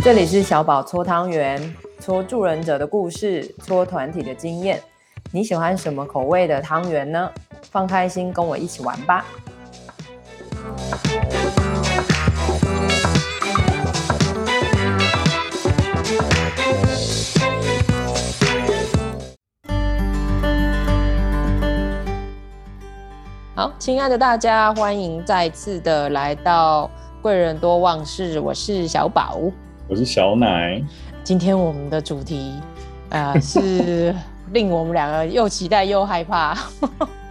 这里是小宝搓汤圆，搓助人者的故事，搓团体的经验。你喜欢什么口味的汤圆呢？放开心，跟我一起玩吧。好，亲爱的大家，欢迎再次的来到贵人多忘事。我是小宝，我是小奶。今天我们的主题，呃，是 令我们两个又期待又害怕。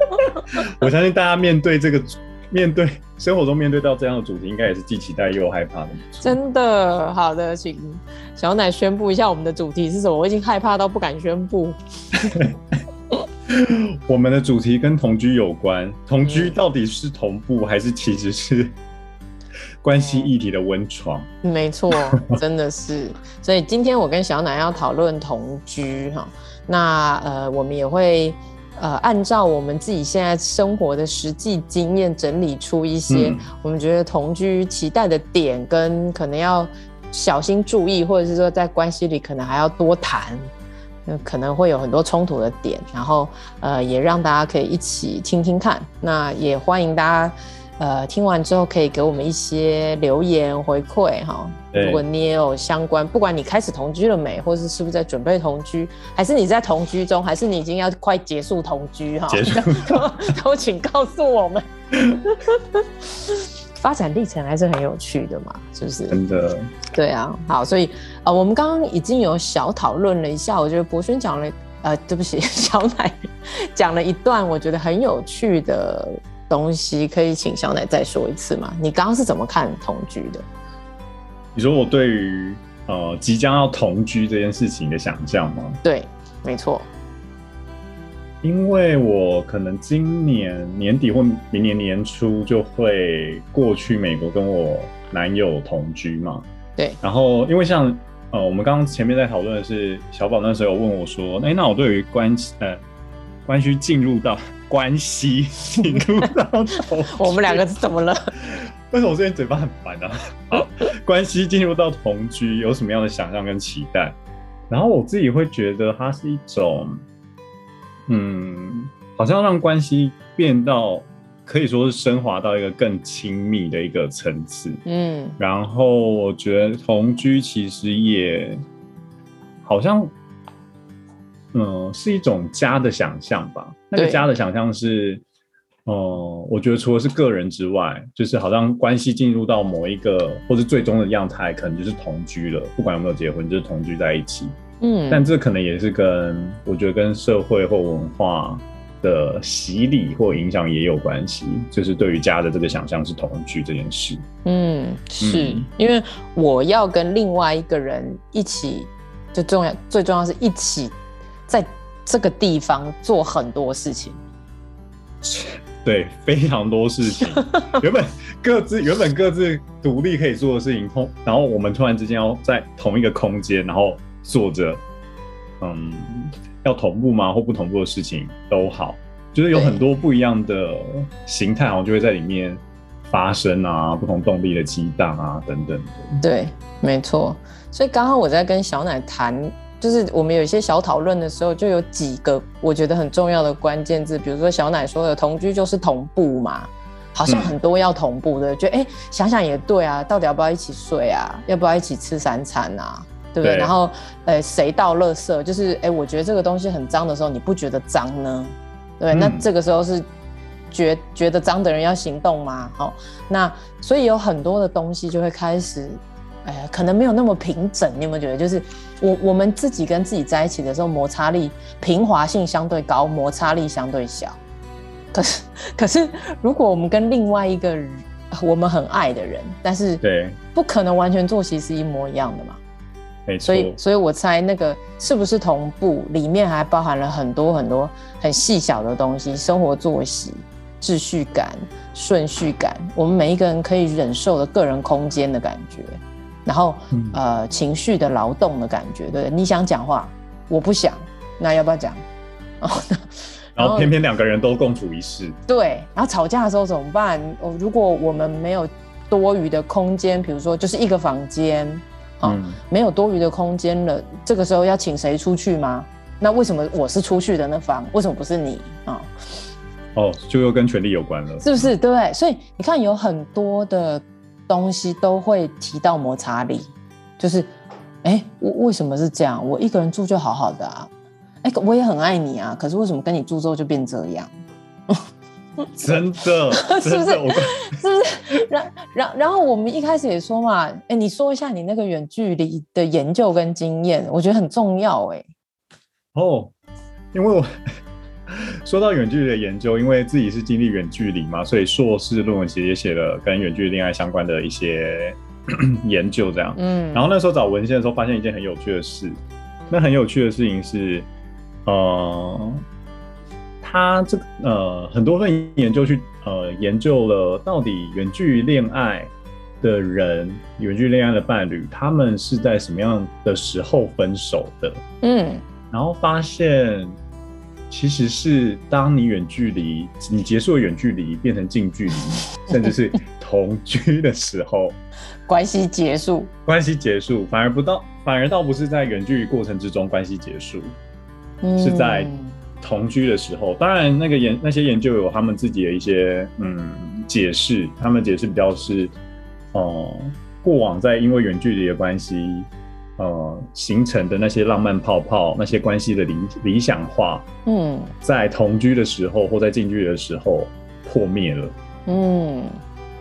我相信大家面对这个，面对生活中面对到这样的主题，应该也是既期待又害怕的。真的，好的，请小奶宣布一下我们的主题是什么？我已经害怕到不敢宣布。我们的主题跟同居有关，同居到底是同步、嗯、还是其实是关系议题的温床？没错，真的是。所以今天我跟小奶要讨论同居哈，那呃，我们也会呃按照我们自己现在生活的实际经验整理出一些我们觉得同居期待的点，跟可能要小心注意，或者是说在关系里可能还要多谈。可能会有很多冲突的点，然后呃，也让大家可以一起听听看。那也欢迎大家呃听完之后可以给我们一些留言回馈哈。如果你也有相关，不管你开始同居了没，或是是不是在准备同居，还是你在同居中，还是你已经要快结束同居哈，结束都，都请告诉我们。发展历程还是很有趣的嘛，是不是？真的。对啊，好，所以呃，我们刚刚已经有小讨论了一下，我觉得博轩讲了，呃，对不起，小奶讲了一段我觉得很有趣的东西，可以请小奶再说一次吗？你刚刚是怎么看同居的？你说我对于呃即将要同居这件事情的想象吗？对，没错。因为我可能今年年底或明年年初就会过去美国跟我男友同居嘛。对。然后因为像呃，我们刚刚前面在讨论的是小宝那时候有问我说，哎，那我对于关系呃关系进入到关系 进入到同居，我们两个是怎么了？为什么我最近嘴巴很烦呢？啊？好，关系进入到同居有什么样的想象跟期待？然后我自己会觉得它是一种。嗯，好像让关系变到可以说是升华到一个更亲密的一个层次。嗯，然后我觉得同居其实也好像，嗯，是一种家的想象吧。那个家的想象是，哦、呃，我觉得除了是个人之外，就是好像关系进入到某一个或是最终的样态，可能就是同居了。不管有没有结婚，就是同居在一起。嗯，但这可能也是跟我觉得跟社会或文化的洗礼或影响也有关系，就是对于家的这个想象是同居这件事。嗯，是嗯因为我要跟另外一个人一起，就重要最重要是一起在这个地方做很多事情。对，非常多事情，原本各自原本各自独立可以做的事情，通然后我们突然之间要在同一个空间，然后。做着，嗯，要同步吗？或不同步的事情都好，就是有很多不一样的形态，好像就会在里面发生啊，不同动力的激荡啊，等等的。对，没错。所以刚刚我在跟小奶谈，就是我们有一些小讨论的时候，就有几个我觉得很重要的关键字，比如说小奶说的同居就是同步嘛，好像很多要同步的，就、嗯、哎、欸，想想也对啊，到底要不要一起睡啊？要不要一起吃三餐啊？对不对？对，然后，呃，谁倒垃圾？就是，哎，我觉得这个东西很脏的时候，你不觉得脏呢？对，嗯、那这个时候是觉觉得脏的人要行动吗？好，那所以有很多的东西就会开始，哎，可能没有那么平整。你有没有觉得？就是我我们自己跟自己在一起的时候，摩擦力平滑性相对高，摩擦力相对小。可是，可是如果我们跟另外一个我们很爱的人，但是对，不可能完全作息是一模一样的嘛。所以，所以我猜那个是不是同步，里面还包含了很多很多很细小的东西，生活作息、秩序感、顺序感，我们每一个人可以忍受的个人空间的感觉，然后、嗯、呃情绪的劳动的感觉，对，你想讲话，我不想，那要不要讲？哦，然后偏偏两个人都共处一室，对，然后吵架的时候怎么办？哦，如果我们没有多余的空间，比如说就是一个房间。好、嗯，没有多余的空间了，这个时候要请谁出去吗？那为什么我是出去的那方？为什么不是你啊？哦，就又跟权力有关了，是不是？对，所以你看，有很多的东西都会提到摩擦力，就是，哎，我为什么是这样？我一个人住就好好的啊，哎，我也很爱你啊，可是为什么跟你住之后就变这样？真的，是不是？是不是？然然然后我们一开始也说嘛，哎，你说一下你那个远距离的研究跟经验，我觉得很重要，哎。哦，因为我 说到远距离的研究，因为自己是经历远距离嘛，所以硕士论文其实也写了跟远距离恋爱相关的一些 研究，这样。嗯，然后那时候找文献的时候，发现一件很有趣的事。那很有趣的事情是，呃。他这个呃，很多份研究去呃研究了到底远距离恋爱的人，远距离恋爱的伴侣，他们是在什么样的时候分手的？嗯，然后发现其实是当你远距离，你结束了远距离变成近距离，甚至是 同居的时候，关系结束，关系结束，反而不到，反而倒不是在远距离过程之中关系结束，嗯，是在。同居的时候，当然那个研那些研究有他们自己的一些嗯解释，他们解释比较是，哦、呃，过往在因为远距离的关系，呃形成的那些浪漫泡泡，那些关系的理理想化，嗯，在同居的时候或在近距离的时候破灭了，嗯，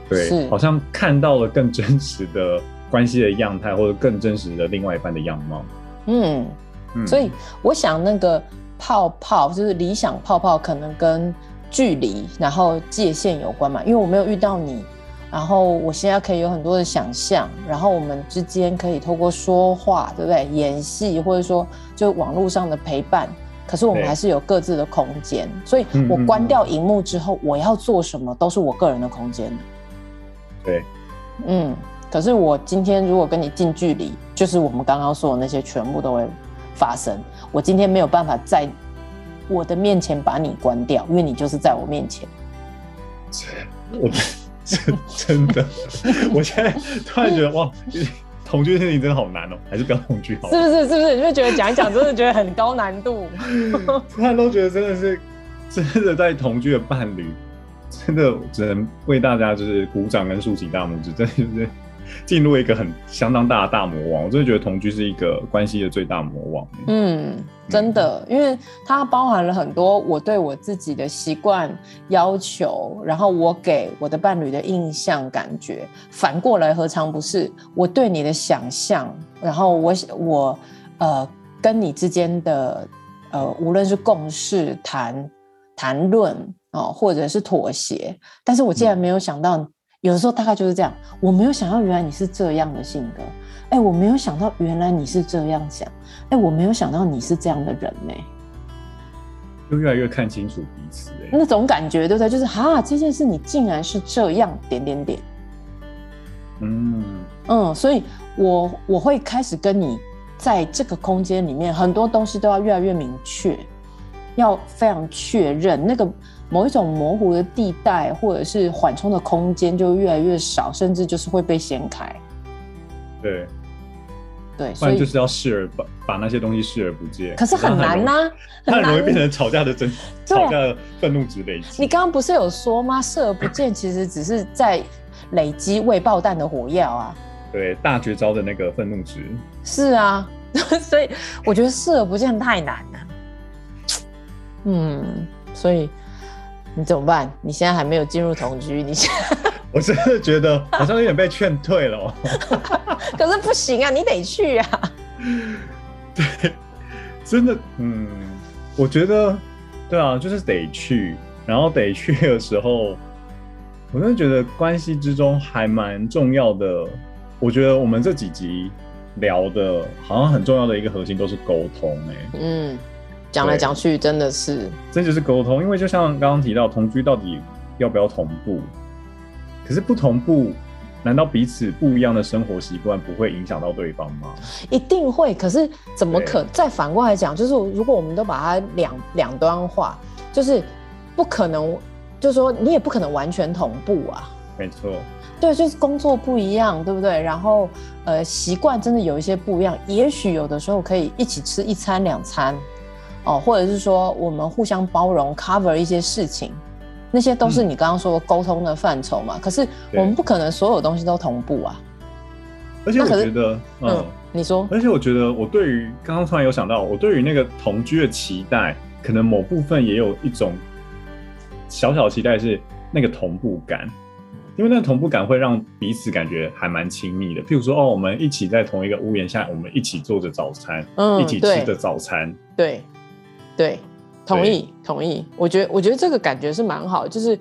对，好像看到了更真实的关系的样态，或者更真实的另外一半的样貌，嗯，嗯，所以我想那个。泡泡就是理想泡泡，可能跟距离，然后界限有关嘛。因为我没有遇到你，然后我现在可以有很多的想象，然后我们之间可以透过说话，对不对？演戏，或者说就网络上的陪伴。可是我们还是有各自的空间，所以我关掉荧幕之后，我要做什么都是我个人的空间。对，嗯。可是我今天如果跟你近距离，就是我们刚刚说的那些全部都会发生。我今天没有办法在我的面前把你关掉，因为你就是在我面前。我真真的，我现在突然觉得哇，同居的事情真的好难哦，还是不要同居好。是不是？是不是？你就觉得讲一讲，真的觉得很高难度。突然都觉得真的是真的在同居的伴侣，真的只能为大家就是鼓掌跟竖起大拇指，真的就是。进入一个很相当大的大魔王，我真的觉得同居是一个关系的最大魔王。嗯，真的，因为它包含了很多我对我自己的习惯要求，然后我给我的伴侣的印象感觉，反过来何尝不是我对你的想象？然后我我呃跟你之间的呃无论是共事、谈谈论哦，或者是妥协，但是我竟然没有想到。有的时候大概就是这样，我没有想到原来你是这样的性格，哎，我没有想到原来你是这样想，哎，我没有想到你是这样的人呢，就越来越看清楚彼此，哎，那种感觉对不对？就是哈，这件事你竟然是这样点点点，嗯。嗯，所以我我会开始跟你在这个空间里面，很多东西都要越来越明确，要非常确认。那个。某一种模糊的地带，或者是缓冲的空间就越来越少，甚至就是会被掀开。对，对，所以就是要视而把把那些东西视而不见。可是很难呐，它很容易 变成吵架的真，吵架的愤怒值累积。你刚刚不是有说吗？视而不见 其实只是在累积未爆弹的火药啊。对，大绝招的那个愤怒值。是啊，所以我觉得视而不见太难了。嗯，所以。你怎么办？你现在还没有进入同居，你现在 我真的觉得好像有点被劝退了。可是不行啊，你得去啊。对，真的，嗯，我觉得，对啊，就是得去。然后得去的时候，我真的觉得关系之中还蛮重要的。我觉得我们这几集聊的，好像很重要的一个核心都是沟通，哎，嗯。讲来讲去，真的是，这就是沟通。因为就像刚刚提到，同居到底要不要同步？可是不同步，难道彼此不一样的生活习惯不会影响到对方吗？一定会。可是怎么可？再反过来讲，就是如果我们都把它两两端化，就是不可能，就是说你也不可能完全同步啊。没错。对，就是工作不一样，对不对？然后呃，习惯真的有一些不一样，也许有的时候可以一起吃一餐两餐，哦，或者是说我们互相包容，cover 一些事情，那些都是你刚刚说沟通的范畴嘛。嗯、可是我们不可能所有东西都同步啊。而且我觉得，嗯，嗯，你说，而且我觉得我对于刚刚突然有想到，我对于那个同居的期待，可能某部分也有一种小小的期待是那个同步感。因为那个同步感会让彼此感觉还蛮亲密的，譬如说，哦，我们一起在同一个屋檐下，我们一起做着早餐，嗯，一起吃着早餐，对，对，同意，同意。我觉得，我觉得这个感觉是蛮好，就是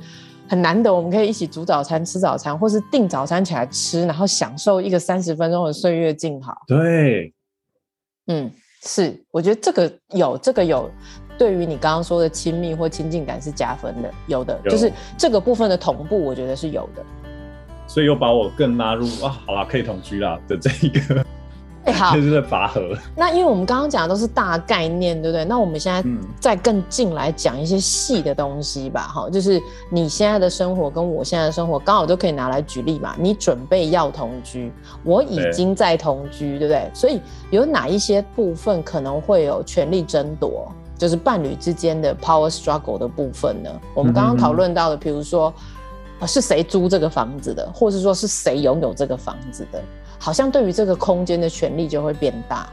很难得，我们可以一起煮早餐、吃早餐，或是订早餐起来吃，然后享受一个三十分钟的岁月静好。对，嗯，是，我觉得这个有，这个有。对于你刚刚说的亲密或亲近感是加分的，有的有就是这个部分的同步，我觉得是有的。所以又把我更拉入啊，好啦，可以同居啦的这一个，好，就是在拔河。那因为我们刚刚讲的都是大概念，对不对？那我们现在再更进来讲一些细的东西吧，哈、嗯，就是你现在的生活跟我现在的生活刚好都可以拿来举例嘛。你准备要同居，我已经在同居，对，对不对？所以有哪一些部分可能会有权力争夺？就是伴侣之间的 power struggle 的部分呢？我们刚刚讨论到的，比如说，是谁租这个房子的，或是说是谁拥有这个房子的，好像对于这个空间的权利就会变大。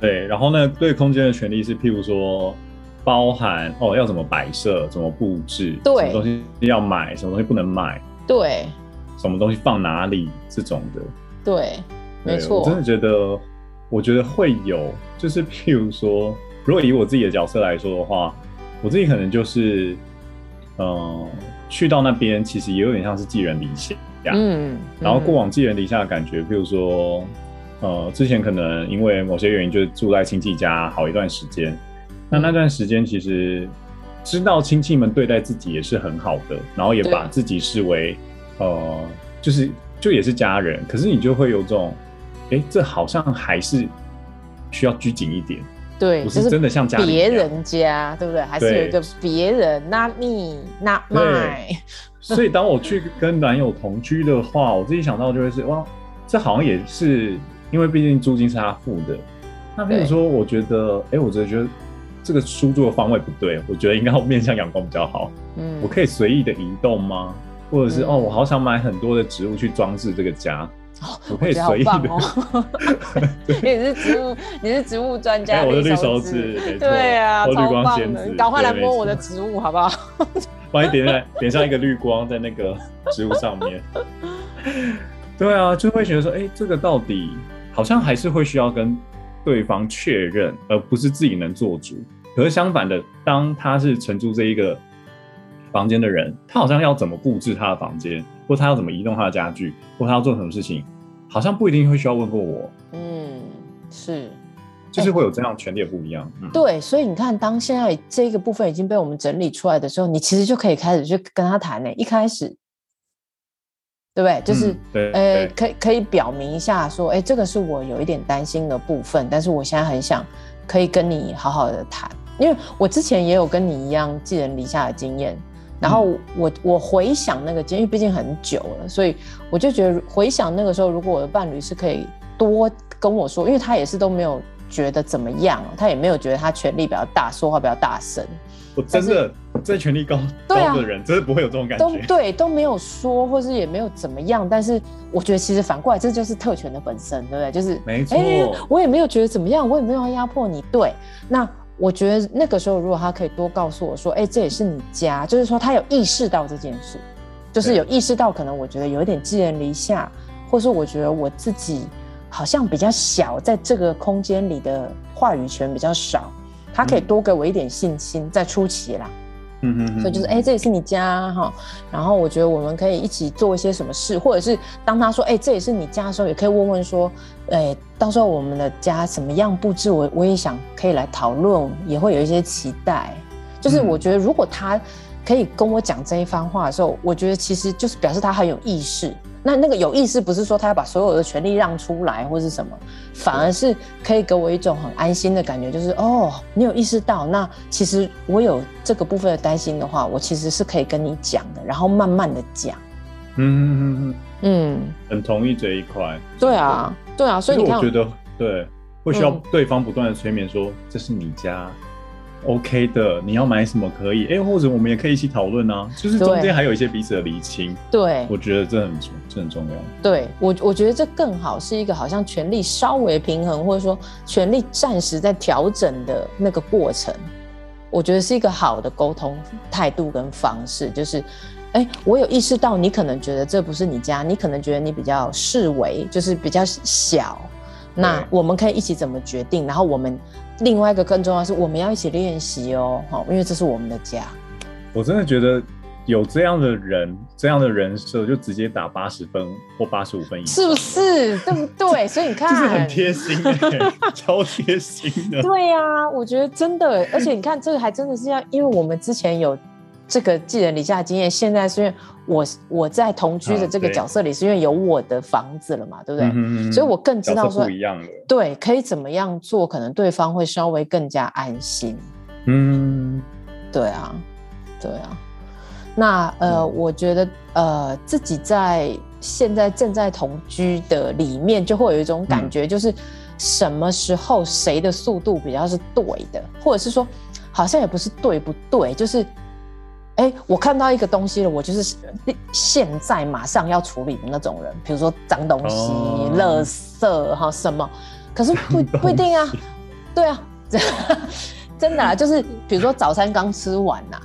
对，然后呢，对空间的权利是，譬如说，包含哦，要怎么摆设，怎么布置，对，什么东西要买，什么东西不能买，对，什么东西放哪里这种的，对，没错。我真的觉得，我觉得会有，就是譬如说。如果以我自己的角色来说的话，我自己可能就是，嗯、呃，去到那边其实也有点像是寄人篱下，嗯，嗯，然后过往寄人篱下的感觉，比如说，呃，之前可能因为某些原因就住在亲戚家好一段时间，那那段时间其实知道亲戚们对待自己也是很好的，然后也把自己视为，呃，就是就也是家人，可是你就会有种，哎，这好像还是需要拘谨一点。对，不是真的像家别人家，对不对？还是有一个别人，not me，not mine。所以当我去跟男友同居的话，我自己想到就会是哇，这好像也是因为毕竟租金是他付的。那比如说，我觉得，哎，我觉得这个书桌的方位不对，我觉得应该要面向阳光比较好。嗯，我可以随意的移动吗？或者是、嗯、哦，我好想买很多的植物去装饰这个家。我可以随意的，哦、你是植物，你是植物专家，欸，我的绿手指，对啊，绿光仙子，你赶快来摸我的植物好不好？帮你点上点上一个绿光在那个植物上面。对啊，就会觉得说，哎，欸，这个到底好像还是会需要跟对方确认，而不是自己能做主。可是相反的，当他是承租这一个房间的人，他好像要怎么布置他的房间，或他要怎么移动他的家具，或他要做什么事情。好像不一定会需要问过我，嗯，是，就是会有这样权利不一样，欸嗯、对，所以你看，当现在这个部分已经被我们整理出来的时候，你其实就可以开始去跟他谈呢。一开始，对不对？就是，呃、可以可以表明一下，说，哎、欸，这个是我有一点担心的部分，但是我现在很想可以跟你好好的谈，因为我之前也有跟你一样寄人篱下的经验。然后我我回想那个，因为毕竟很久了，所以我就觉得回想那个时候，如果我的伴侣是可以多跟我说，因为他也是都没有觉得怎么样，他也没有觉得他权力比较大，说话比较大声。我真的在权力高 高的人，真的不会有这种感觉。都对，都没有说，或是也没有怎么样。但是我觉得其实反过来，这就是特权的本身，对不对？就是没错，欸，我也没有觉得怎么样，我也没有要压迫你。对，那。我觉得那个时候，如果他可以多告诉我说：“哎、欸，这也是你家。”就是说，他有意识到这件事，就是有意识到可能我觉得有一点寄人篱下，或是我觉得我自己好像比较小，在这个空间里的话语权比较少。他可以多给我一点信心，在初期啦。嗯嗯，所以就是哎、欸，这也是你家哈。然后我觉得我们可以一起做一些什么事，或者是当他说哎、欸，这也是你家的时候，也可以问问说，哎、欸，到时候我们的家怎么样布置，我我也想可以来讨论，也会有一些期待。就是我觉得如果他可以跟我讲这一番话的时候，我觉得其实就是表示他很有意识。那那个有意思不是说他要把所有的权利让出来或是什么，反而是可以给我一种很安心的感觉，就是哦，你有意识到，那其实我有这个部分的担心的话，我其实是可以跟你讲的，然后慢慢的讲，嗯嗯嗯嗯，嗯，很同意这一块。对啊，对啊，所以我觉得对，会需要对方不断的催眠说，这是你家。OK 的，你要买什么可以？哎、欸，或者我们也可以一起讨论啊。就是中间还有一些彼此的厘清。对，我觉得这很重，这很重要。对我，我觉得这更好，是一个好像权力稍微平衡，或者说权力暂时在调整的那个过程。我觉得是一个好的沟通态度跟方式。就是，哎、欸，我有意识到你可能觉得这不是你家，你可能觉得你比较视为就是比较小。那我们可以一起怎么决定？然后我们。另外一个更重要的是，我们要一起练习哦，好，因为这是我们的家。我真的觉得有这样的人，这样的人设，就直接打八十分或八十五分以上，是不是？对不对？所以你看，就是很贴心，超贴心的。对呀、啊，我觉得真的，而且你看，这个还真的是要，因为我们之前有。这个寄人篱下的经验，现在是因为我我在同居的这个角色里，是因为有我的房子了嘛，对不对？嗯、所以我更知道说，不一样对，可以怎么样做，可能对方会稍微更加安心。嗯，对啊，对啊。那呃、嗯，我觉得呃，自己在现在正在同居的里面，就会有一种感觉，就是什么时候谁的速度比较是对的，或者是说，好像也不是对不对，就是。哎，我看到一个东西了，我就是现在马上要处理的那种人。比如说脏东西、哦、垃圾哈什么，可是不不一定啊。对啊，真的啊，就是比如说早餐刚吃完呐、啊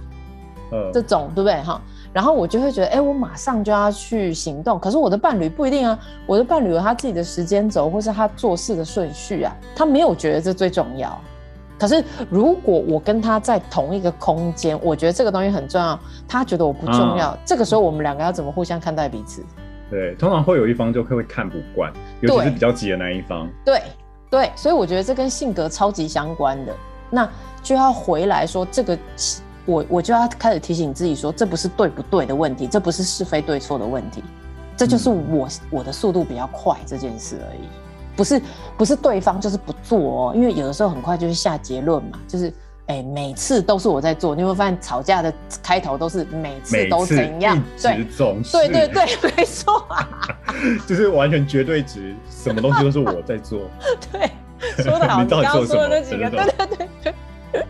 嗯，这种对不对哈？然后我就会觉得，哎，我马上就要去行动。可是我的伴侣不一定啊，我的伴侣有他自己的时间轴，或是他做事的顺序啊，他没有觉得这最重要。可是，如果我跟他在同一个空间，我觉得这个东西很重要。他觉得我不重要，啊、这个时候我们两个要怎么互相看待彼此？对，通常会有一方就会看不惯，尤其是比较急的那一方。对对，所以我觉得这跟性格超级相关的。那就要回来说，这个我我就要开始提醒自己说，这不是对不对的问题，这不是是非对错的问题，这就是我、嗯、我的速度比较快这件事而已。不是不是对方就是不做哦，因为有的时候很快就是下结论嘛，就是哎、欸，每次都是我在做，你会发现吵架的开头都是每次都怎样，对，总是。对对对，没错。啊，就是完全绝对值，什么东西都是我在做，对，说的好，你刚刚说的那几个，对对对对。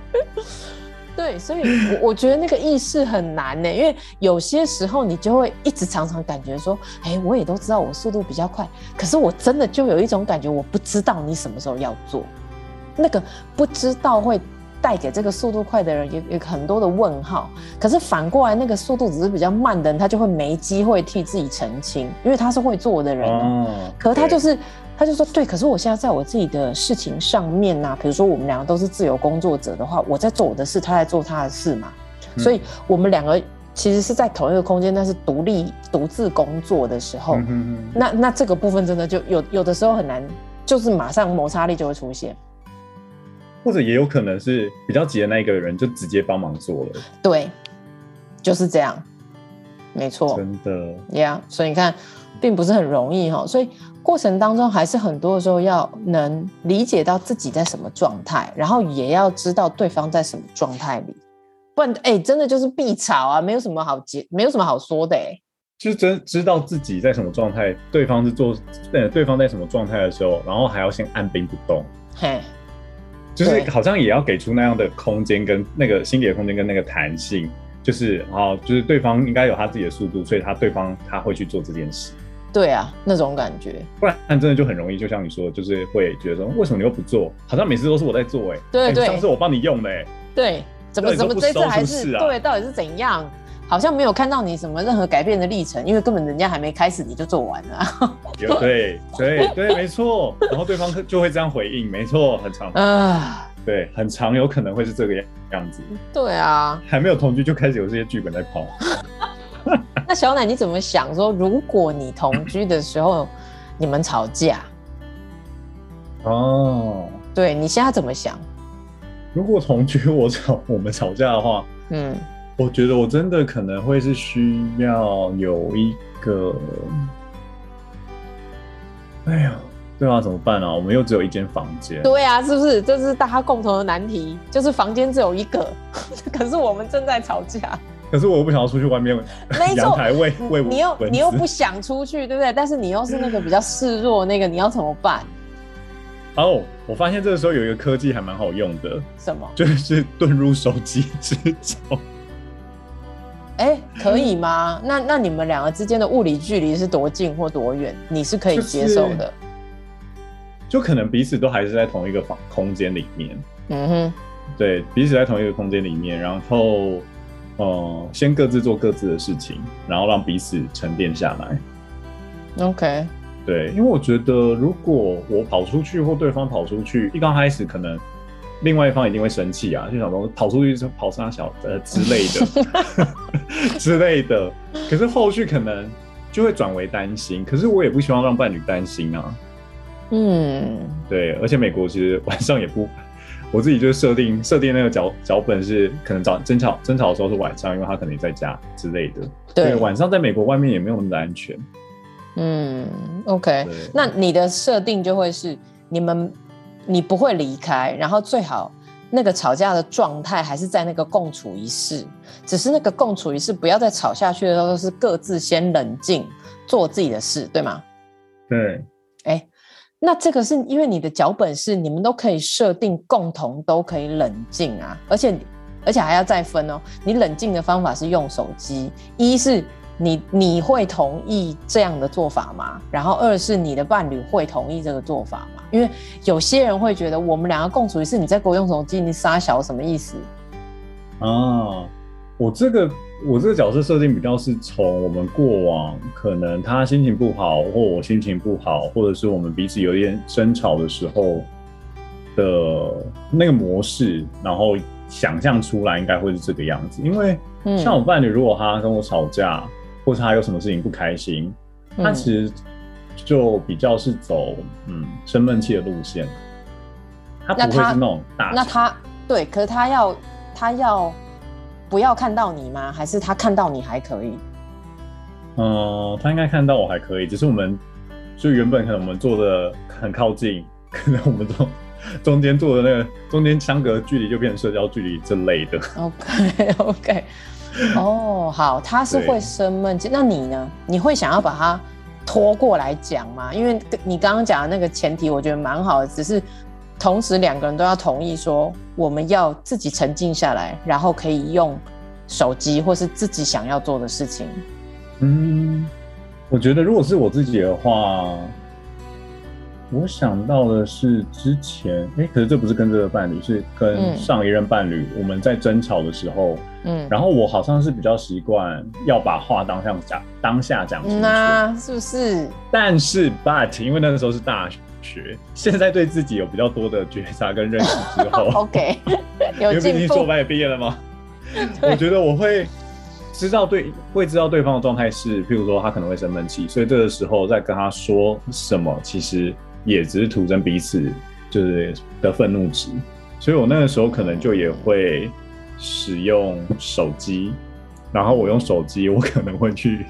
对，所以，我我觉得那个意识很难呢，因为有些时候你就会一直常常感觉说，哎，我也都知道我速度比较快，可是我真的就有一种感觉，我不知道你什么时候要做，那个不知道会带给这个速度快的人有有很多的问号。可是反过来，那个速度只是比较慢的人，他就会没机会替自己澄清，因为他是会做的人，哦，可是他就是。他就说：“对，可是我现在在我自己的事情上面呐、啊，比如说我们两个都是自由工作者的话，我在做我的事，他在做他的事嘛，嗯、所以我们两个其实是在同一个空间，但是独立独自工作的时候，嗯、哼哼。那那这个部分真的就有有的时候很难，就是马上摩擦力就会出现，或者也有可能是比较急的那一个人就直接帮忙做了，对，就是这样，没错，真的。呀，yeah, 所以你看。”并不是很容易哈，所以过程当中还是很多的时候要能理解到自己在什么状态，然后也要知道对方在什么状态里，不然哎、欸，真的就是必吵啊，没有什么好结，没有什么好说的哎。就是真知道自己在什么状态，对方是做呃，对方在什么状态的时候，然后还要先按兵不动，嘿，就是好像也要给出那样的空间跟那个心理的空间跟那个弹性，就是啊，就是对方应该有他自己的速度，所以他对方他会去做这件事。对啊，那种感觉，不然真的就很容易，就像你说的，就是会觉得说，为什么你又不做？好像每次都是我在做、欸，哎，对对，上次我帮你用的、欸，对，怎么怎么这次还是，对，到底是怎样？好像没有看到你什么任何改变的历程，因为根本人家还没开始你就做完了。有对对对，没错，然后对方就会这样回应，没错，很长啊，对，很长有可能会是这个样子。对啊，还没有同居就开始有这些剧本在跑。那小奶你怎么想？说如果你同居的时候你们吵架，哦，对，你现在怎么想？如果同居我吵我们吵架的话，嗯，我觉得我真的可能会是需要有一个，哎呀，对啊，怎么办啊？我们又只有一间房间，对啊，是不是？这是大家共同的难题，就是房间只有一个，可是我们正在吵架。可是我又不想要出去外面，阳台喂喂你又你又不想出去，对不对？但是你又是那个比较示弱那个，你要怎么办？哦，oh, 我发现这个时候有一个科技还蛮好用的，什么？就是遁入手机之中。哎、欸，可以吗？那那你们两个之间的物理距离是多近或多远？你是可以接受的？就是、就可能彼此都还是在同一个房空间里面。嗯哼，对，彼此在同一个空间里面，然后。哦、嗯，先各自做各自的事情，然后让彼此沉淀下来。OK，对，因为我觉得如果我跑出去或对方跑出去，一刚开始可能另外一方一定会生气啊，就想说跑出去就跑三小呃之类的 之类的。可是后续可能就会转为担心，可是我也不希望让伴侣担心啊。嗯，对，而且美国其实晚上也不。我自己就是设定设定那个脚脚本是可能早争吵争吵的时候是晚上，因为他可能在家之类的。对，晚上在美国外面也没有那么的安全。嗯，OK，那你的设定就会是你们你不会离开，然后最好那个吵架的状态还是在那个共处一室，只是那个共处一室不要再吵下去的时候是各自先冷静做自己的事，对吗？对。哎、欸。那这个是因为你的脚本是你们都可以设定共同都可以冷静啊，而且而且还要再分哦。你冷静的方法是用手机，一是你你会同意这样的做法吗？然后二是你的伴侣会同意这个做法吗？因为有些人会觉得我们两个共处一室，你在给我用手机，你撒小什么意思？啊，我这个。我这个角色设定比较是从我们过往可能他心情不好，或我心情不好，或者是我们彼此有点争吵的时候的那个模式，然后想象出来应该会是这个样子。因为像我伴侣，如果他跟我吵架，或是他有什么事情不开心，他其实就比较是走嗯生闷气的路线，他不会是那种大那。那他对，可是他要他要。不要看到你吗？还是他看到你还可以？嗯、呃，他应该看到我还可以，只是我们就原本可能我们坐的很靠近，可能我们中中间坐的那个中间相隔距离就变成社交距离之类的。OK OK，哦，好，他是会生闷气，那你呢？你会想要把他拖过来讲吗？因为你刚刚讲的那个前提，我觉得蛮好的，只是。同时，两个人都要同意说，我们要自己沉静下来，然后可以用手机或是自己想要做的事情。嗯，我觉得如果是我自己的话，我想到的是之前，哎、欸，可是这不是跟这个伴侣，是跟上一任伴侣，嗯、我们在争吵的时候，嗯，然后我好像是比较习惯要把话当下讲，当下讲清楚，那是不是？但是，but 因为那个时候是大学。学现在对自己有比较多的觉察跟认识之后，OK，有进步。因为毕竟硕班也毕业了吗？我觉得我会知道对，会知道对方的状态是，譬如说他可能会生闷气，所以这个时候在跟他说什么，其实也只是徒增彼此就是的愤怒值。所以我那个时候可能就也会使用手机，然后我用手机，我可能会去。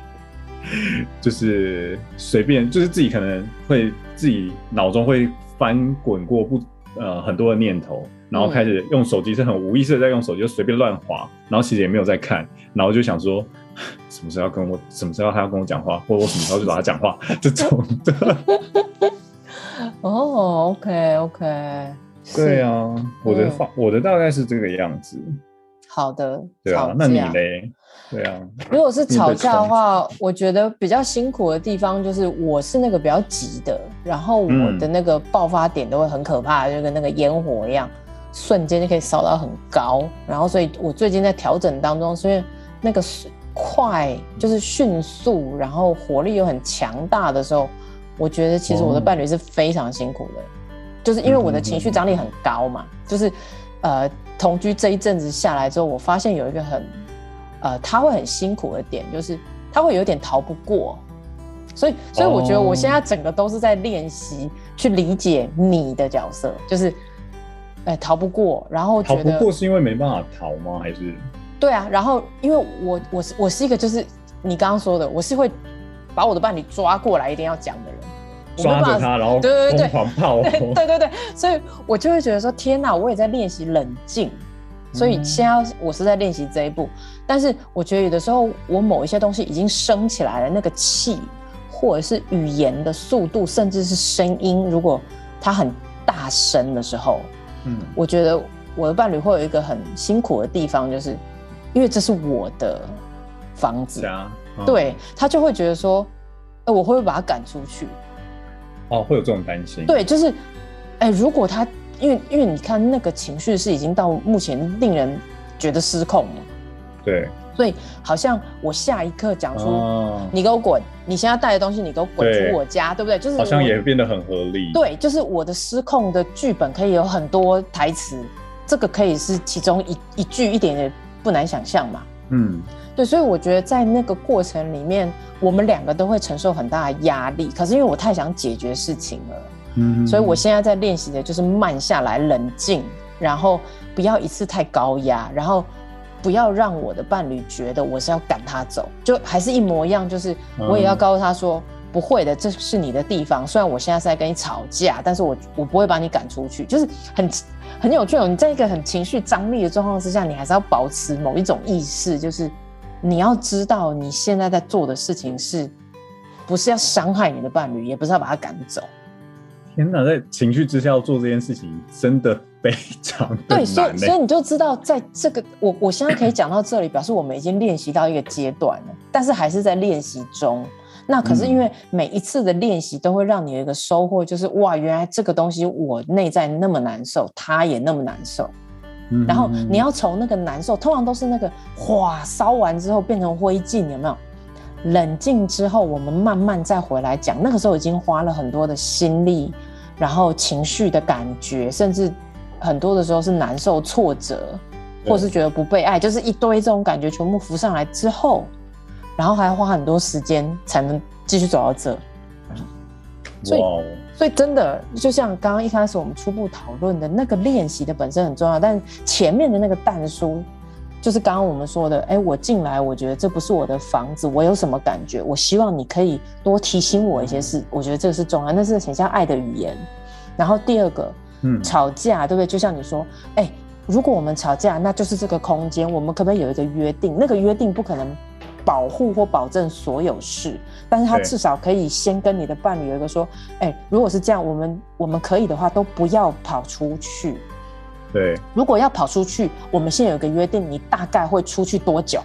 就是随便，就是自己可能会自己脑中会翻滚过不呃很多的念头，然后开始用手机是很无意识的在用手机，就随便乱滑，然后其实也没有在看，然后就想说 什么时候要跟我，什么时候他要跟我讲话，或者我什么时候去找他讲话 这种的。哦，OK OK，对啊，我的话，我的大概是这个样子。好的，对啊，那你嘞？对啊，如果是吵 架的话，我觉得比较辛苦的地方就是我是那个比较急的，然后我的那个爆发点都会很可怕，就跟那个烟火一样，瞬间就可以烧到很高。然后，所以我最近在调整当中，所以那个快就是迅速，然后火力又很强大的时候，我觉得其实我的伴侣是非常辛苦的，就是因为我的情绪张力很高嘛。就是呃，同居这一阵子下来之后，我发现有一个很。呃，他会很辛苦的点就是他会有点逃不过，所以所以我觉得我现在整个都是在练习去理解你的角色，就是，哎、欸，逃不过，然后逃不过是因为没办法逃吗？还是？对啊，然后因为我我是我是一个就是你刚刚说的，我是会把我的伴侣抓过来一定要讲的人，抓着他，然后对对对，狂炮，对对对，所以我就会觉得说天哪，我也在练习冷静。所以现在我是在练习这一步，但是我觉得有的时候我某一些东西已经升起来了，那个气或者是语言的速度，甚至是声音，如果它很大声的时候，嗯，我觉得我的伴侣会有一个很辛苦的地方，就是因为这是我的房子，嗯、对，他就会觉得说，呃，我会不会把他赶出去？哦，会有这种担心。对，就是，哎，如果他。因为因为你看那个情绪是已经到目前令人觉得失控了，对，所以好像我下一刻讲出你给我滚，你现在带的东西你给我滚出我家，对不对？就是好像也变得很合理。对，就是我的失控的剧本可以有很多台词，这个可以是其中一一句，一点也不难想象嘛。嗯，对，所以我觉得在那个过程里面，我们两个都会承受很大的压力。可是因为我太想解决事情了。嗯，所以我现在在练习的就是慢下来，冷静，然后不要一次太高压，然后不要让我的伴侣觉得我是要赶他走，就还是一模一样，就是我也要告诉他说，不会的，这是你的地方。虽然我现在是在跟你吵架，但是我我不会把你赶出去，就是很很有趣哦。你在一个很情绪张力的状况之下，你还是要保持某一种意识，就是你要知道你现在在做的事情是不是要伤害你的伴侣，也不是要把他赶走。天哪，在情绪之下要做这件事情，真的非常。对，所以所以你就知道，在这个我我现在可以讲到这里，表示我们已经练习到一个阶段了，但是还是在练习中。那可是因为每一次的练习都会让你有一个收获，就是哇，原来这个东西我内在那么难受，他也那么难受。然后你要从那个难受，通常都是那个哇，烧完之后变成灰烬，有没有？冷静之后，我们慢慢再回来讲。那个时候已经花了很多的心力。然后情绪的感觉，甚至很多的时候是难受、挫折，或是觉得不被爱，就是一堆这种感觉全部浮上来之后，然后还要花很多时间才能继续走到这。所以，所以真的就像刚刚一开始我们初步讨论的那个练习的本身很重要，但前面的那个淡书，就是刚刚我们说的，哎，我进来，我觉得这不是我的房子，我有什么感觉？我希望你可以多提醒我一些事，我觉得这个是重要，那是很像爱的语言。然后第二个，嗯，吵架对不对？就像你说，哎，如果我们吵架，那就是这个空间，我们可不可以有一个约定？那个约定不可能保护或保证所有事，但是他至少可以先跟你的伴侣有一个说，哎，如果是这样，我们我们可以的话，都不要跑出去。对，如果要跑出去，我们现在有一个约定，你大概会出去多久？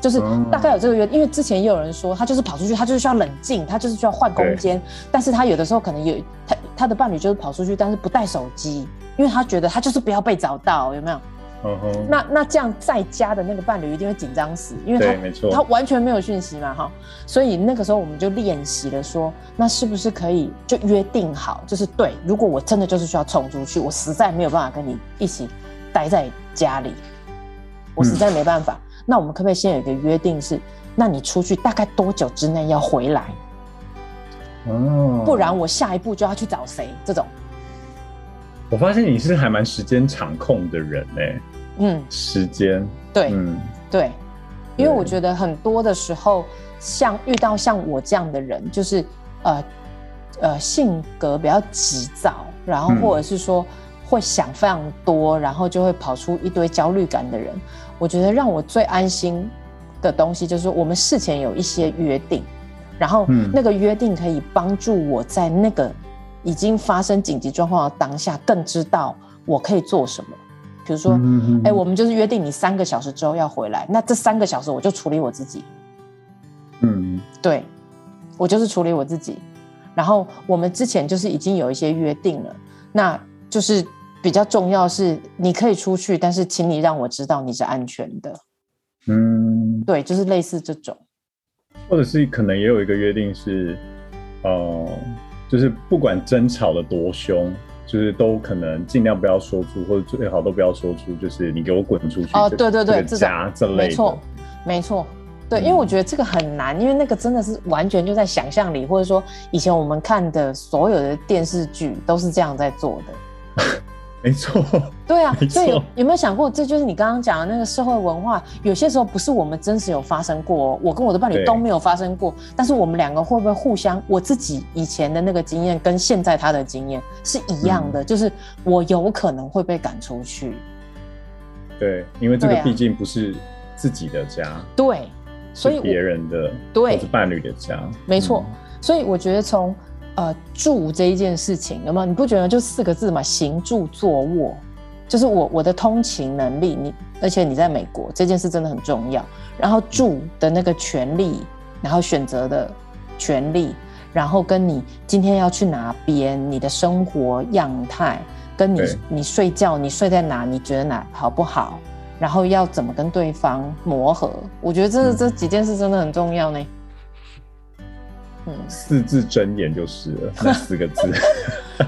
就是大概有这个约，因为之前也有人说，他就是跑出去，他就是需要冷静，他就是需要换空间，但是他有的时候可能有他。他的伴侣就是跑出去，但是不带手机，因为他觉得他就是不要被找到，有没有？嗯哼。那那这样在家的那个伴侣一定会紧张死，因为他没错，他完全没有讯息嘛，哈。所以那个时候我们就练习了，说那是不是可以就约定好，就是对，如果我真的就是需要冲出去，我实在没有办法跟你一起待在家里，我实在没办法，嗯、那我们可不可以先有一个约定是，那你出去大概多久之内要回来？哦，不然我下一步就要去找谁？这种，我发现你是还蛮时间场控的人呢。嗯，时间，对，嗯，对，因为我觉得很多的时候，像遇到像我这样的人，就是呃呃性格比较急躁，然后或者是说会想非常多，然后就会跑出一堆焦虑感的人。我觉得让我最安心的东西，就是我们事前有一些约定。然后那个约定可以帮助我在那个已经发生紧急状况的当下，更知道我可以做什么。比如说，哎，我们就是约定你三个小时之后要回来，那这三个小时我就处理我自己。嗯，对，我就是处理我自己。然后我们之前就是已经有一些约定了，那就是比较重要是你可以出去，但是请你让我知道你是安全的。嗯，对，就是类似这种。或者是可能也有一个约定是，呃，就是不管争吵的多凶，就是都可能尽量不要说出，或者最好都不要说出，就是你给我滚出去。哦，对对对，这家这类的。没错，没错，对，因为我觉得这个很难，因为那个真的是完全就在想象里，或者说以前我们看的所有的电视剧都是这样在做的。没错，对啊，所以有有没有想过，这就是你刚刚讲的那个社会文化？有些时候不是我们真实有发生过，我跟我的伴侣都没有发生过，但是我们两个会不会互相？我自己以前的那个经验跟现在他的经验是一样的，嗯，就是我有可能会被赶出去。对，因为这个毕竟不是自己的家，对，所以别人的，对，或是伴侣的家，没错。嗯、所以我觉得从呃住这一件事情，有没有？你不觉得就四个字嘛？行住坐卧，就是我我的通勤能力，你而且你在美国这件事真的很重要。然后住的那个权利，然后选择的权利。然后跟你今天要去哪边，你的生活样态，跟你你睡觉，你睡在哪，你觉得哪好不好？然后要怎么跟对方磨合？我觉得这、嗯、这几件事真的很重要呢。嗯，四字真言就是了，那四个字。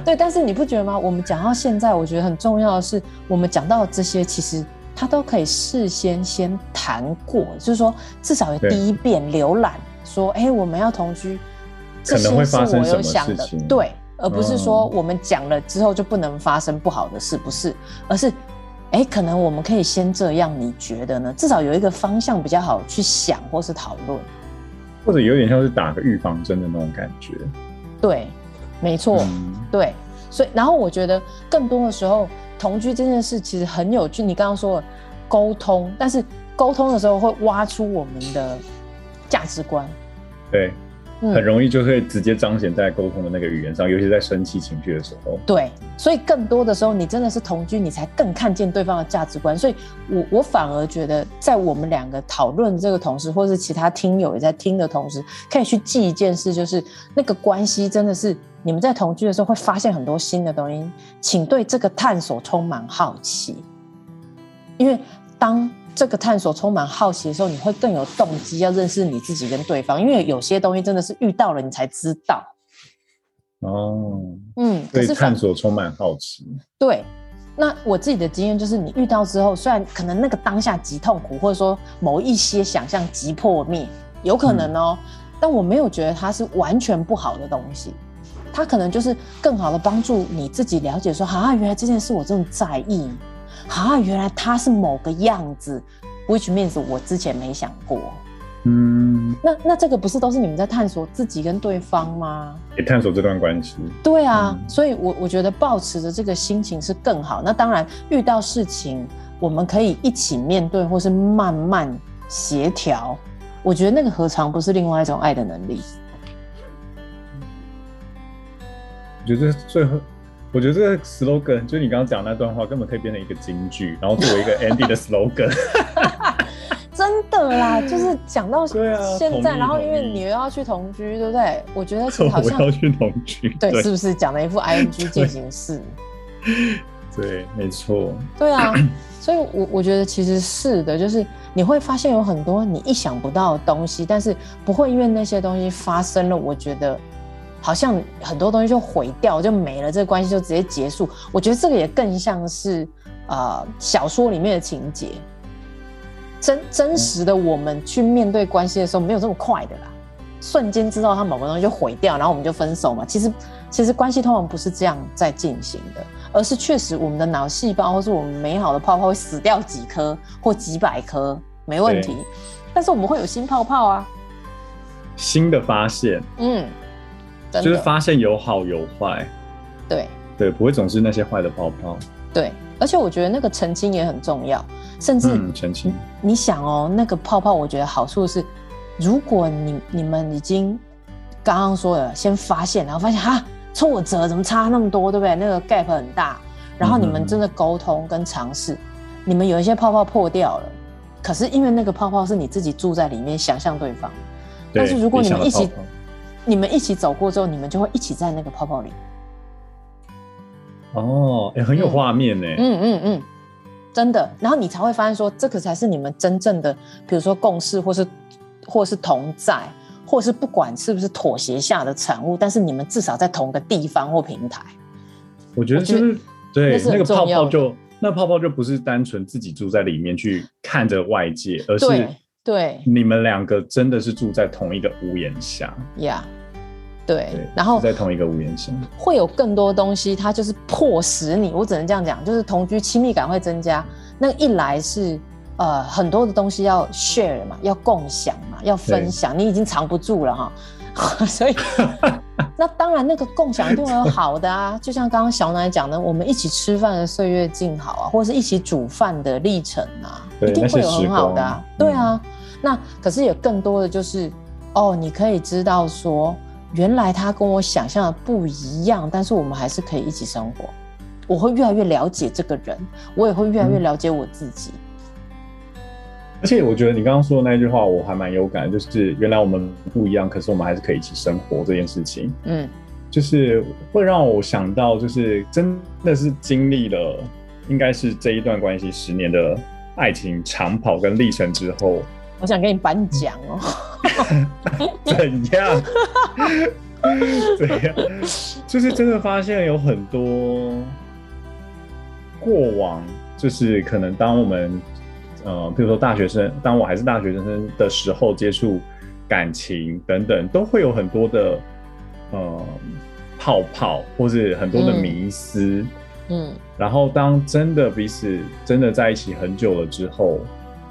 对，但是你不觉得吗？我们讲到现在，我觉得很重要的是，我们讲到这些，其实他都可以事先先谈过，就是说至少有第一遍浏览，说哎，我们要同居。可能会发生什么事情？对，而不是说我们讲了之后就不能发生不好的事，不是，而是，可能我们可以先这样，你觉得呢？至少有一个方向比较好去想或是讨论，或者有点像是打个预防针的那种感觉。对，没错，嗯、对，所以然后我觉得更多的时候，同居这件事其实很有趣。你刚刚说的沟通，但是沟通的时候会挖出我们的价值观。对。很容易就会直接彰显在沟通的那个语言上，尤其在生气情绪的时候。对，所以更多的时候，你真的是同居，你才更看见对方的价值观。所以我我反而觉得，在我们两个讨论这个同时，或是其他听友也在听的同时，可以去记一件事，就是那个关系真的是你们在同居的时候会发现很多新的东西，请对这个探索充满好奇，因为当。这个探索充满好奇的时候，你会更有动机要认识你自己跟对方，因为有些东西真的是遇到了你才知道。哦，嗯，对，探索充满好奇。对，那我自己的经验就是，你遇到之后，虽然可能那个当下极痛苦，或者说某一些想象极破灭，有可能哦，嗯，但我没有觉得它是完全不好的东西，它可能就是更好的帮助你自己了解说，啊，原来这件事我这么在意。啊，原来他是某个样子，which means 我之前没想过。嗯，那那这个不是都是你们在探索自己跟对方吗？也探索这段关系。对啊，嗯、所以我我觉得保持着这个心情是更好。那当然，遇到事情我们可以一起面对，或是慢慢协调。我觉得那个何尝不是另外一种爱的能力？我觉得最后。我觉得这个 slogan 就是你刚刚讲那段话，根本可以变成一个金句，然后作为一个 Andy 的 slogan。真的啦，就是讲到现在，啊、然后因为你又要去同居，对不对？我觉得其实 好像我要去同居，对，对是不是讲了一副 ing 进行式？对，没错。对啊，所以我我觉得其实是的，就是你会发现有很多你意想不到的东西，但是不会因为那些东西发生了，我觉得。好像很多东西就毁掉，就没了，这个关系就直接结束。我觉得这个也更像是呃小说里面的情节。真真实的我们去面对关系的时候，没有这么快的啦，瞬间知道他某个东西就毁掉，然后我们就分手嘛。其实其实关系通常不是这样在进行的，而是确实我们的脑细胞或是我们美好的泡泡会死掉几颗或几百颗，没问题。但是我们会有新泡泡啊，新的发现，嗯。就是发现有好有坏，对对，不会总是那些坏的泡泡。对，而且我觉得那个澄清也很重要，甚至澄清。你想哦，那个泡泡，我觉得好处是，如果你你们已经刚刚说了先发现，然后发现哈挫折怎么差那么多，对不对？那个 gap 很大，然后你们真的沟通跟尝试，你们有一些泡泡破掉了，可是因为那个泡泡是你自己住在里面想象对方，但是如果你们一起。你们一起走过之后，你们就会一起在那个泡泡里。哦，也、欸、很有画面呢。嗯嗯嗯，真的。然后你才会发现说，这个才是你们真正的，比如说共识，或是或是同在，或是不管是不是妥协下的产物，但是你们至少在同个地方或平台。我觉得就是对那，那个泡泡就那泡泡就不是单纯自己住在里面去看着外界，而是。对，你们两个真的是住在同一个屋檐下。呀，yeah, 对，对，然后在同一个屋檐下，会有更多东西，它就是迫使你，我只能这样讲，就是同居亲密感会增加。那一来是呃很多的东西要 share 嘛，要共享嘛，要分享，你已经藏不住了哈，所以 那当然，那个共享一定会有好的啊，就像刚刚小奶讲的，我们一起吃饭的岁月静好啊，或者是一起煮饭的历程啊，一定会有很好的啊。对啊，嗯、那可是有更多的就是，哦，你可以知道说，原来他跟我想象的不一样，但是我们还是可以一起生活。我会越来越了解这个人，我也会越来越了解我自己。嗯而且我觉得你刚刚说的那句话，我还蛮有感，就是原来我们不一样，可是我们还是可以一起生活这件事情。嗯，就是会让我想到，就是真的是经历了，应该是这一段关系十年的爱情长跑跟历程之后，我想给你颁奖哦。怎样？怎样？就是真的发现有很多过往，就是可能当我们。呃，比如说大学生，当我还是大学生的时候，接触感情等等，都会有很多的呃泡泡，或是很多的迷思。嗯，嗯，然后当真的彼此真的在一起很久了之后，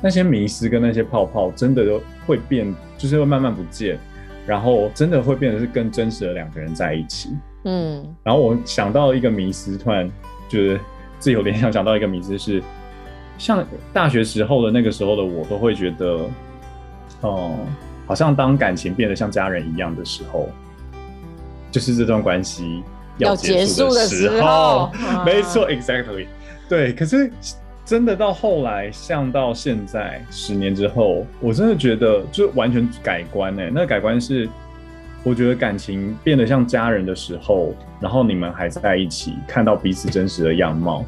那些迷思跟那些泡泡真的都会变，就是会慢慢不见，然后真的会变得是更真实的两个人在一起。嗯，然后我想到一个迷思，突然就是自己有联想，想到一个迷思是。像大学时候的那个时候的我，都会觉得，哦、嗯，好像当感情变得像家人一样的时候，就是这段关系要结束的时候。时 候没错，exactly，对。可是真的到后来，像到现在十年之后，我真的觉得就完全改观呢。那个改观是，我觉得感情变得像家人的时候，然后你们还在一起，看到彼此真实的样貌。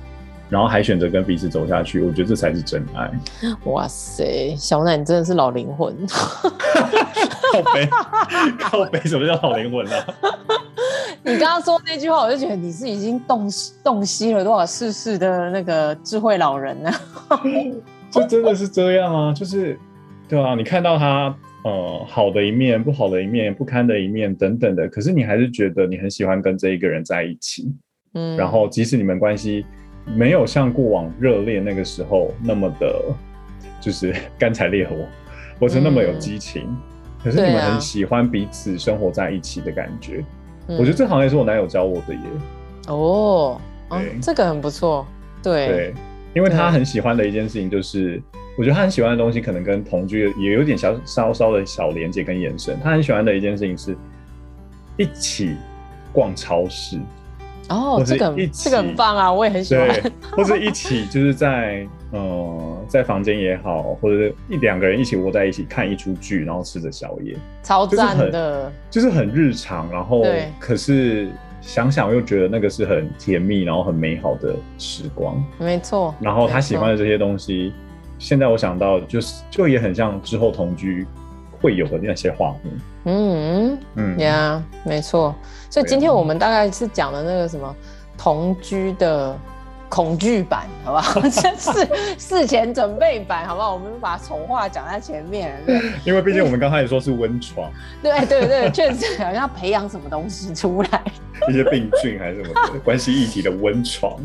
然后还选择跟彼此走下去，我觉得这才是真爱。哇塞，小奶你真的是老灵魂。靠背，靠背，什么叫老灵魂呢、啊？你刚刚说那句话，我就觉得你是已经洞洞悉了多少世事的那个智慧老人呢？这真的是这样啊，就是对啊，你看到他呃好的一面、不好的一面、不堪的一面等等的，可是你还是觉得你很喜欢跟这一个人在一起。嗯，然后即使你们关系。没有像过往热恋那个时候那么的，就是 干柴烈火，或是那么有激情。嗯、可是你们很喜欢彼此生活在一起的感觉。啊、我觉得这好像也是我男友教我的耶。哦，这个很不错。对对，因为他很喜欢的一件事情就是，我觉得他很喜欢的东西可能跟同居也有点小稍稍的小连接跟延伸。他很喜欢的一件事情是一起逛超市。哦，这个这个很棒啊，我也很喜欢。或者一起就是在呃在房间也好，或者是一两个人一起窝在一起看一出剧，然后吃着宵夜，超赞的就是，就是很日常。然后可是想想又觉得那个是很甜蜜，然后很美好的时光。没错。然后他喜欢的这些东西，现在我想到就是就也很像之后同居会有的那些画面。嗯嗯呀，yeah, 没错。所以今天我们大概是讲了那个什么同居的恐惧版，好不好？这是事前准备版，好不好？我们把丑话讲在前面。因为毕竟我们刚开始说是温床。对对对，确实好像要培养什么东西出来，一些病菌还是什么的关系议题的温床。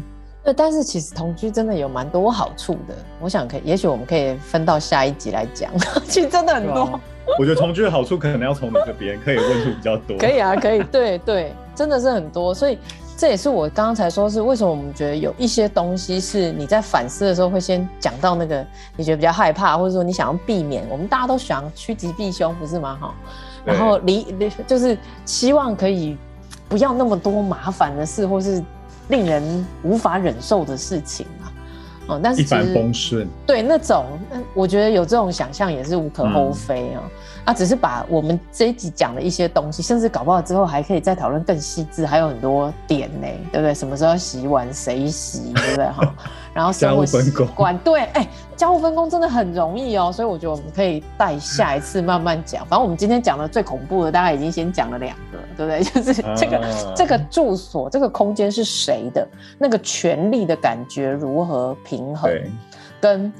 对，但是其实同居真的有蛮多好处的。我想可以，也许我们可以分到下一集来讲。其实真的很多。我觉得同居的好处可能要从你这边可以问出比较多。可以啊，可以，对对，真的是很多，所以这也是我刚刚才说是为什么我们觉得有一些东西是你在反思的时候会先讲到那个你觉得比较害怕，或者说你想要避免，我们大家都想趋吉避凶，不是吗？哈，然后离离就是希望可以不要那么多麻烦的事，或是令人无法忍受的事情嘛。哦，但是一帆风顺，对那种，我觉得有这种想象也是无可厚非啊。啊，只是把我们这一集讲的一些东西，甚至搞不好之后还可以再讨论更细致，还有很多点呢，对不对？什么时候洗碗，谁洗，对不对？哈，然后生活习惯，对，哎、欸，家务分工真的很容易哦，所以我觉得我们可以待下一次慢慢讲。反正我们今天讲的最恐怖的，大概已经先讲了两个，对不对？就是这个、啊、这个住所，这个空间是谁的？那个权力的感觉如何平衡？对跟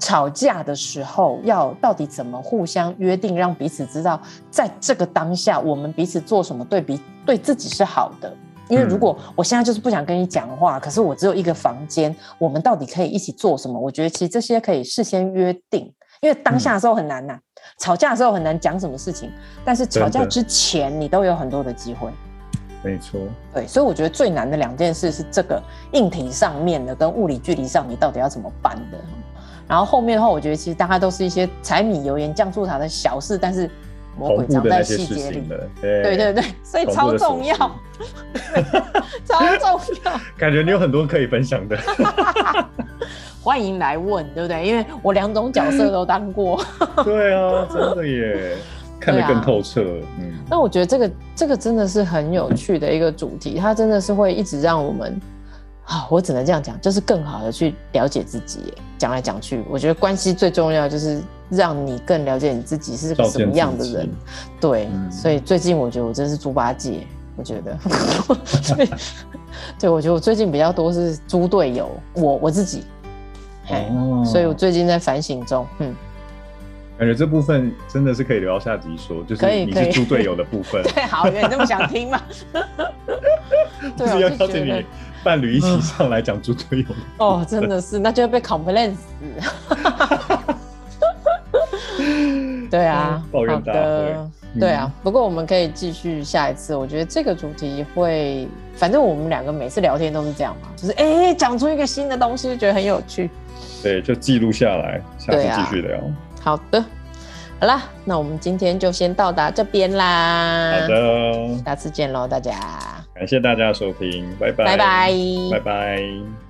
吵架的时候要到底怎么互相约定，让彼此知道，在这个当下我们彼此做什么对比对自己是好的。因为如果我现在就是不想跟你讲话，可是我只有一个房间，我们到底可以一起做什么？我觉得其实这些可以事先约定。因为当下的时候很难呐、吵架的时候很难讲什么事情，但是吵架之前你都有很多的机会。没错，对，所以我觉得最难的两件事是这个硬体上面的跟物理距离上，你到底要怎么办的。然后后面的话，我觉得其实大家都是一些柴米油盐酱醋茶的小事，但是魔鬼藏在细节里。对，对对对，所以超重要，超重要。感觉你有很多可以分享的，欢迎来问，对不对？因为我两种角色都当过。对啊，真的耶。看得更透彻，啊、嗯。那我觉得这个这个真的是很有趣的一个主题，它真的是会一直让我们，啊，我只能这样讲，就是更好的去了解自己。讲来讲去，我觉得关系最重要就是让你更了解你自己是个什么样的人。对，嗯、所以最近我觉得我真是猪八戒，我觉得，对，对我觉得我最近比较多是猪队友，我我自己，哦，所以我最近在反省中，嗯。感觉这部分真的是可以留到下集说，就是你是猪队友的部分。对，好，你这么想听吗？对，是要邀请你伴侣一起上来讲猪队友。哦，真的是，那就要被 complain 死。对啊，抱怨大会。对啊，不过我们可以继续下一次。我觉得这个主题会，反正我们两个每次聊天都是这样嘛，就是哎，讲出一个新的东西，就觉得很有趣。对，就记录下来，下次继续聊。好的，好啦，那我们今天就先到达这边啦。好的，下次见喽，大家。感谢大家的收听，拜拜，拜拜，拜拜。